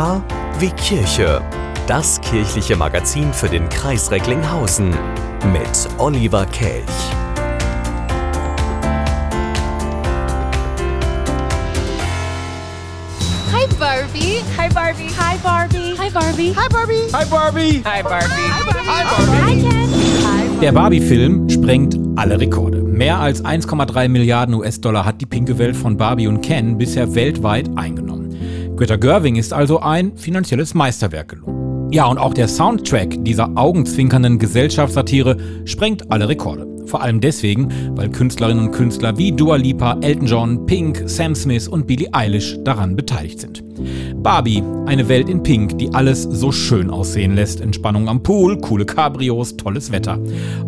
K wie Kirche. Das kirchliche Magazin für den Kreis Recklinghausen mit Oliver Kelch. Hi Barbie. Hi Barbie. Hi Barbie. Hi Barbie. Hi Barbie. Hi Barbie. Hi Barbie. Hi Barbie. Hi Ken. Der Barbie-Film sprengt alle Rekorde. Mehr als 1,3 Milliarden US-Dollar hat die pinke Welt von Barbie und Ken bisher weltweit eingenommen. Greta Gerwig ist also ein finanzielles Meisterwerk gelungen. Ja, und auch der Soundtrack dieser augenzwinkernden Gesellschaftssatire sprengt alle Rekorde. Vor allem deswegen, weil Künstlerinnen und Künstler wie Dua Lipa, Elton John, Pink, Sam Smith und Billie Eilish daran beteiligt sind. Barbie, eine Welt in Pink, die alles so schön aussehen lässt. Entspannung am Pool, coole Cabrios, tolles Wetter.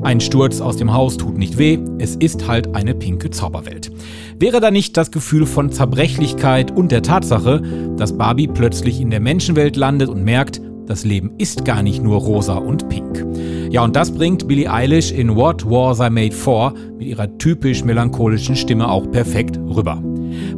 Ein Sturz aus dem Haus tut nicht weh, es ist halt eine pinke Zauberwelt. Wäre da nicht das Gefühl von Zerbrechlichkeit und der Tatsache, dass Barbie plötzlich in der Menschenwelt landet und merkt, das Leben ist gar nicht nur rosa und pink. Ja, und das bringt Billie Eilish in What Was I Made For mit ihrer typisch melancholischen Stimme auch perfekt rüber.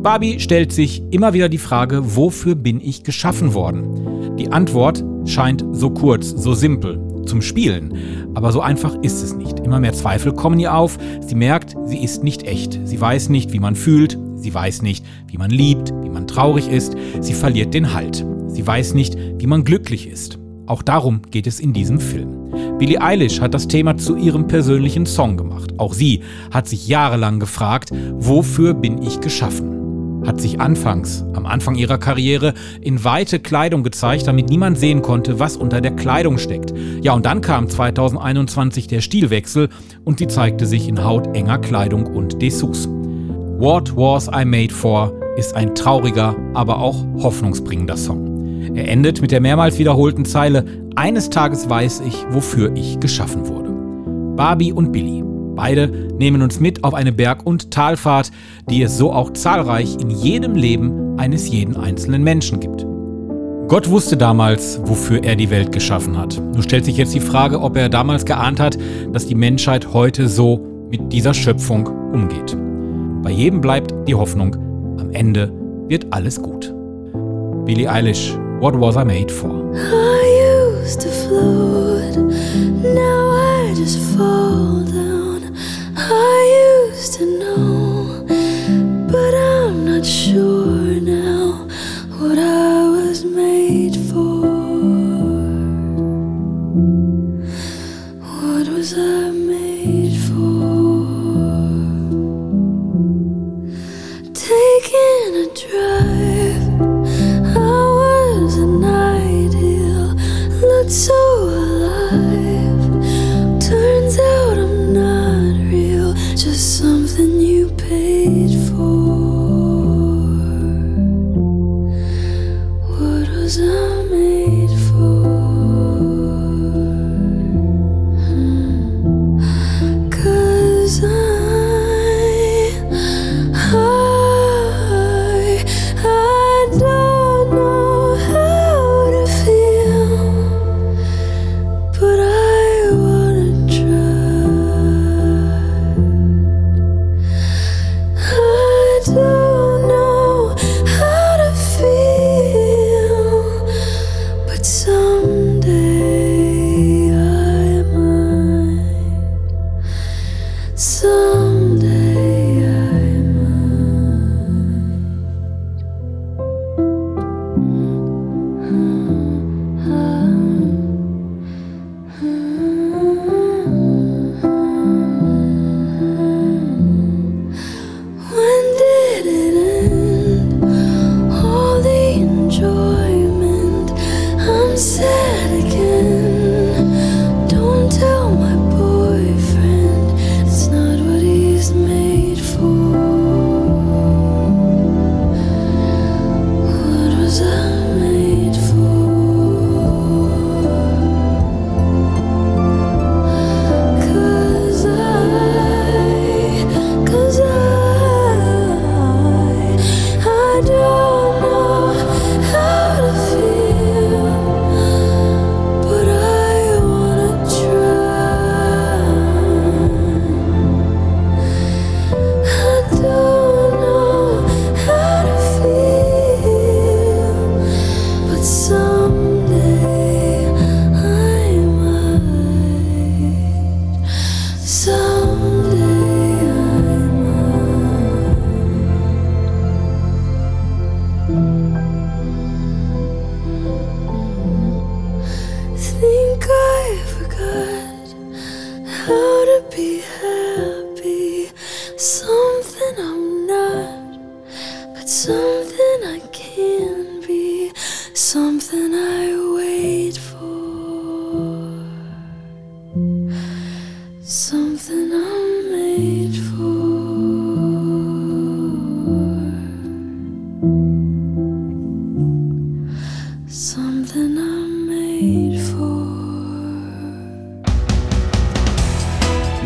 Barbie stellt sich immer wieder die Frage, wofür bin ich geschaffen worden? Die Antwort scheint so kurz, so simpel, zum Spielen. Aber so einfach ist es nicht. Immer mehr Zweifel kommen ihr auf. Sie merkt, sie ist nicht echt. Sie weiß nicht, wie man fühlt. Sie weiß nicht, wie man liebt, wie man traurig ist. Sie verliert den Halt. Sie weiß nicht, wie man glücklich ist. Auch darum geht es in diesem Film. Billie Eilish hat das Thema zu ihrem persönlichen Song gemacht. Auch sie hat sich jahrelang gefragt, wofür bin ich geschaffen? Hat sich anfangs, am Anfang ihrer Karriere, in weite Kleidung gezeigt, damit niemand sehen konnte, was unter der Kleidung steckt. Ja, und dann kam 2021 der Stilwechsel und sie zeigte sich in hautenger Kleidung und Dessous. What Was I Made For ist ein trauriger, aber auch hoffnungsbringender Song. Er endet mit der mehrmals wiederholten Zeile, eines Tages weiß ich, wofür ich geschaffen wurde. Barbie und Billy. Beide nehmen uns mit auf eine Berg- und Talfahrt, die es so auch zahlreich in jedem Leben eines jeden einzelnen Menschen gibt. Gott wusste damals, wofür er die Welt geschaffen hat. Nur stellt sich jetzt die Frage, ob er damals geahnt hat, dass die Menschheit heute so mit dieser Schöpfung umgeht. Bei jedem bleibt die Hoffnung, am Ende wird alles gut. Billie Eilish, What Was I Made For? I used to float, now I just fall so 所 something I can be, something